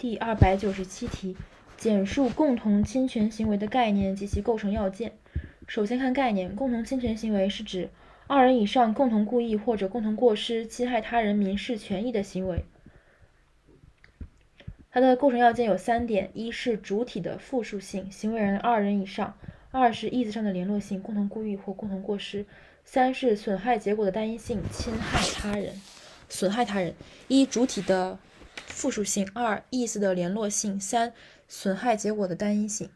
第二百九十七题，简述共同侵权行为的概念及其构成要件。首先看概念，共同侵权行为是指二人以上共同故意或者共同过失侵害他人民事权益的行为。它的构成要件有三点：一是主体的复数性，行为人二人以上；二是意思上的联络性，共同故意或共同过失；三是损害结果的单一性，侵害他人。损害他人：一、主体的复数性；二、意思的联络性；三、损害结果的单一性。